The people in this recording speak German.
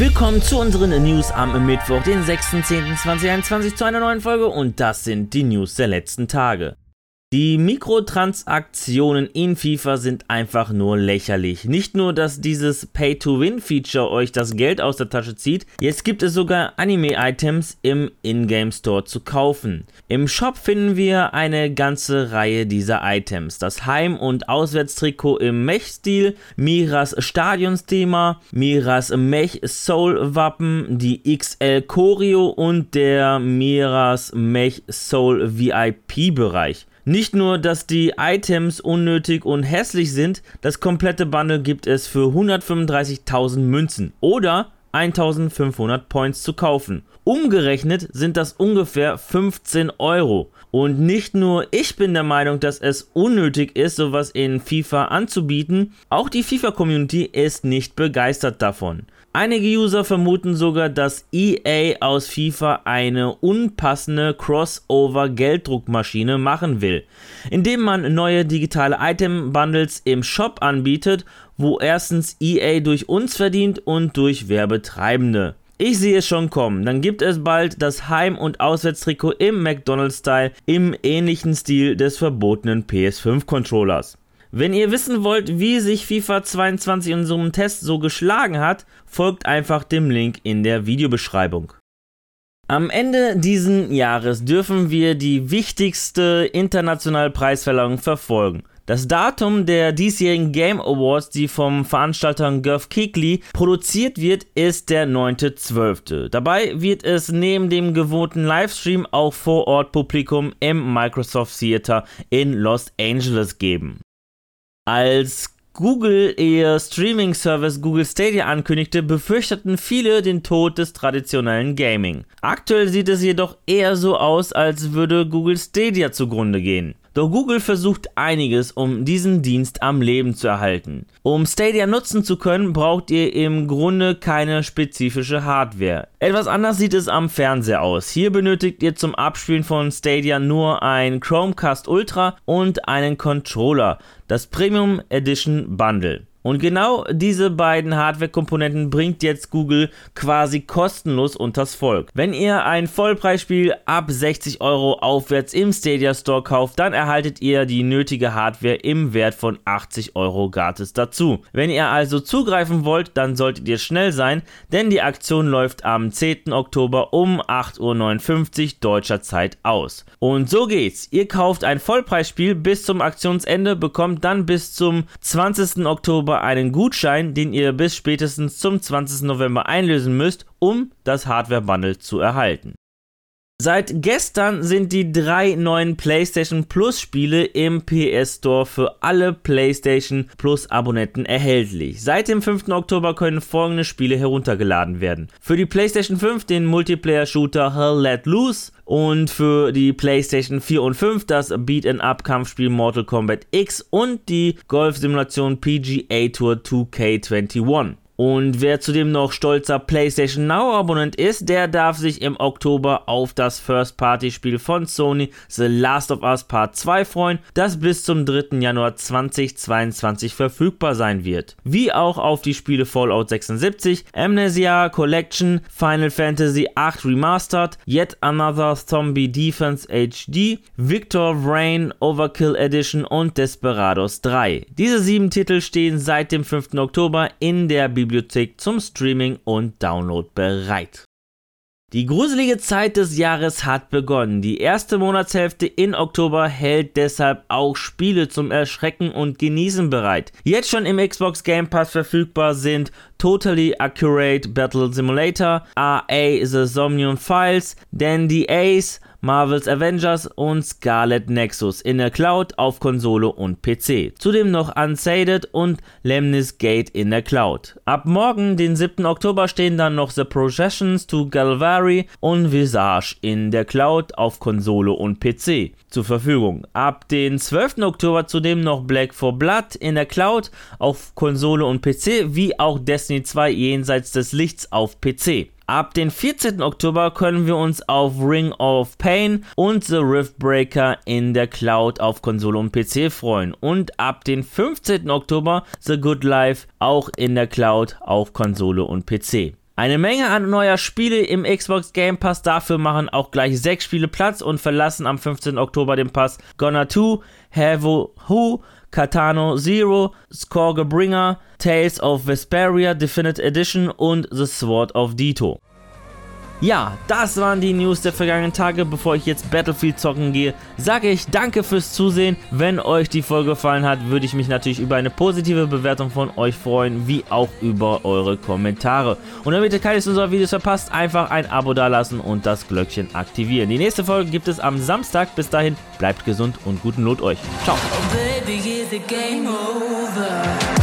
Willkommen zu unseren News am Mittwoch, den 6.10.2021 zu einer neuen Folge und das sind die News der letzten Tage. Die Mikrotransaktionen in FIFA sind einfach nur lächerlich. Nicht nur, dass dieses Pay-to-Win-Feature euch das Geld aus der Tasche zieht, jetzt gibt es sogar Anime-Items im Ingame-Store zu kaufen. Im Shop finden wir eine ganze Reihe dieser Items. Das Heim- und Auswärtstrikot im Mech-Stil, Miras Stadionsthema, Miras Mech-Soul-Wappen, die XL Choreo und der Miras Mech-Soul VIP-Bereich. Nicht nur, dass die Items unnötig und hässlich sind, das komplette Bundle gibt es für 135.000 Münzen oder 1500 Points zu kaufen. Umgerechnet sind das ungefähr 15 Euro. Und nicht nur ich bin der Meinung, dass es unnötig ist, sowas in FIFA anzubieten, auch die FIFA-Community ist nicht begeistert davon. Einige User vermuten sogar, dass EA aus FIFA eine unpassende Crossover-Gelddruckmaschine machen will, indem man neue digitale Item-Bundles im Shop anbietet, wo erstens EA durch uns verdient und durch Werbetreibende. Ich sehe es schon kommen. Dann gibt es bald das Heim- und Auswärtstrikot im McDonald's-Style im ähnlichen Stil des verbotenen PS5-Controllers. Wenn ihr wissen wollt, wie sich FIFA 22 in so einem Test so geschlagen hat, folgt einfach dem Link in der Videobeschreibung. Am Ende diesen Jahres dürfen wir die wichtigste internationale Preisverleihung verfolgen. Das Datum der diesjährigen Game Awards, die vom Veranstalter Geoff Keighley produziert wird, ist der 9.12. Dabei wird es neben dem gewohnten Livestream auch vor Ort Publikum im Microsoft Theater in Los Angeles geben. Als Google ihr Streaming-Service Google Stadia ankündigte, befürchteten viele den Tod des traditionellen Gaming. Aktuell sieht es jedoch eher so aus, als würde Google Stadia zugrunde gehen. Doch Google versucht einiges, um diesen Dienst am Leben zu erhalten. Um Stadia nutzen zu können, braucht ihr im Grunde keine spezifische Hardware. Etwas anders sieht es am Fernseher aus. Hier benötigt ihr zum Abspielen von Stadia nur ein Chromecast Ultra und einen Controller, das Premium Edition Bundle. Und genau diese beiden Hardware-Komponenten bringt jetzt Google quasi kostenlos unters Volk. Wenn ihr ein Vollpreisspiel ab 60 Euro aufwärts im Stadia Store kauft, dann erhaltet ihr die nötige Hardware im Wert von 80 Euro gratis dazu. Wenn ihr also zugreifen wollt, dann solltet ihr schnell sein, denn die Aktion läuft am 10. Oktober um 8.59 Uhr deutscher Zeit aus. Und so geht's. Ihr kauft ein Vollpreisspiel bis zum Aktionsende, bekommt dann bis zum 20. Oktober Oktober einen Gutschein, den ihr bis spätestens zum 20. November einlösen müsst, um das Hardware-Bundle zu erhalten. Seit gestern sind die drei neuen PlayStation Plus Spiele im PS Store für alle PlayStation Plus Abonnenten erhältlich. Seit dem 5. Oktober können folgende Spiele heruntergeladen werden. Für die PlayStation 5 den Multiplayer Shooter Hell Let Loose und für die PlayStation 4 und 5 das Beat-'em-up Kampfspiel Mortal Kombat X und die Golf Simulation PGA Tour 2K21. Und wer zudem noch stolzer PlayStation Now Abonnent ist, der darf sich im Oktober auf das First-Party-Spiel von Sony The Last of Us Part 2 freuen, das bis zum 3. Januar 2022 verfügbar sein wird. Wie auch auf die Spiele Fallout 76, Amnesia Collection, Final Fantasy VIII Remastered, Yet Another Zombie Defense HD, Victor Rain Overkill Edition und Desperados 3. Diese sieben Titel stehen seit dem 5. Oktober in der Bibliothek Bibliothek zum Streaming und Download bereit. Die gruselige Zeit des Jahres hat begonnen. Die erste Monatshälfte in Oktober hält deshalb auch Spiele zum Erschrecken und Genießen bereit. Jetzt schon im Xbox Game Pass verfügbar sind Totally Accurate Battle Simulator, RA The Somnium Files, Dandy Ace, Marvel's Avengers und Scarlet Nexus in der Cloud auf Konsole und PC. Zudem noch Unsaded und Lemnis Gate in der Cloud. Ab morgen, den 7. Oktober, stehen dann noch The Processions to Galvary und Visage in der Cloud auf Konsole und PC zur Verfügung. Ab den 12. Oktober zudem noch Black for Blood in der Cloud auf Konsole und PC, wie auch Destiny 2 jenseits des Lichts auf PC. Ab dem 14. Oktober können wir uns auf Ring of Pain und The Riftbreaker in der Cloud auf Konsole und PC freuen. Und ab dem 15. Oktober The Good Life auch in der Cloud auf Konsole und PC. Eine Menge an neuer Spiele im Xbox Game Pass, dafür machen auch gleich sechs Spiele Platz und verlassen am 15. Oktober den Pass Gonna 2, Have Who, Katano Zero, Scorgebringer, Tales of Vesperia Definite Edition und The Sword of Dito. Ja, das waren die News der vergangenen Tage. Bevor ich jetzt Battlefield zocken gehe, sage ich danke fürs Zusehen. Wenn euch die Folge gefallen hat, würde ich mich natürlich über eine positive Bewertung von euch freuen, wie auch über eure Kommentare. Und damit ihr keines unserer Videos verpasst, einfach ein Abo dalassen und das Glöckchen aktivieren. Die nächste Folge gibt es am Samstag. Bis dahin, bleibt gesund und guten Lot euch. Ciao. Oh,